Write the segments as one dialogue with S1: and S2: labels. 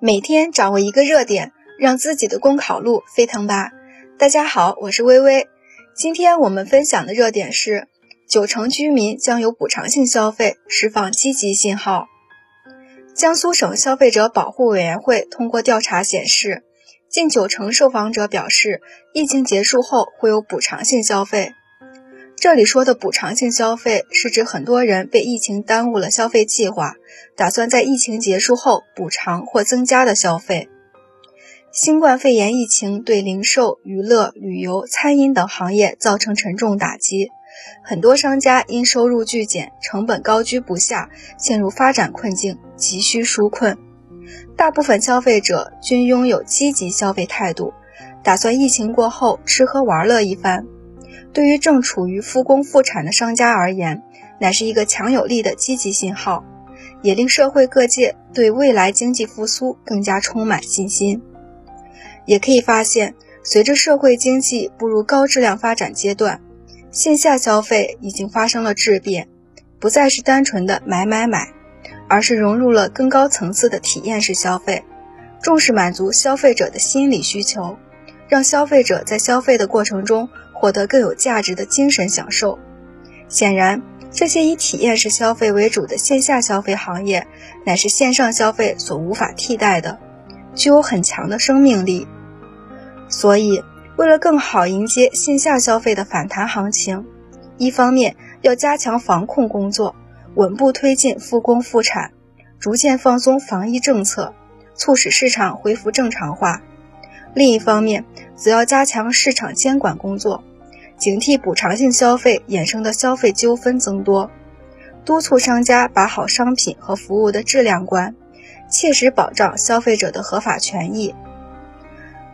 S1: 每天掌握一个热点，让自己的公考路飞腾吧！大家好，我是微微。今天我们分享的热点是：九成居民将有补偿性消费，释放积极信号。江苏省消费者保护委员会通过调查显示，近九成受访者表示，疫情结束后会有补偿性消费。这里说的补偿性消费，是指很多人被疫情耽误了消费计划，打算在疫情结束后补偿或增加的消费。新冠肺炎疫情对零售、娱乐、旅游、餐饮等行业造成沉重打击，很多商家因收入巨减、成本高居不下，陷入发展困境，急需纾困。大部分消费者均拥有积极消费态度，打算疫情过后吃喝玩乐一番。对于正处于复工复产的商家而言，乃是一个强有力的积极信号，也令社会各界对未来经济复苏更加充满信心。也可以发现，随着社会经济步入高质量发展阶段，线下消费已经发生了质变，不再是单纯的买买买，而是融入了更高层次的体验式消费，重视满足消费者的心理需求，让消费者在消费的过程中。获得更有价值的精神享受。显然，这些以体验式消费为主的线下消费行业，乃是线上消费所无法替代的，具有很强的生命力。所以，为了更好迎接线下消费的反弹行情，一方面要加强防控工作，稳步推进复工复产，逐渐放松防疫政策，促使市场恢复正常化；另一方面，则要加强市场监管工作。警惕补偿性消费衍生的消费纠纷增多，督促商家把好商品和服务的质量关，切实保障消费者的合法权益。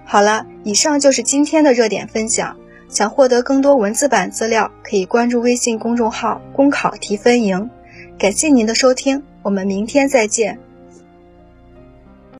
S1: 好了，以上就是今天的热点分享。想获得更多文字版资料，可以关注微信公众号“公考提分营”。感谢您的收听，我们明天再见。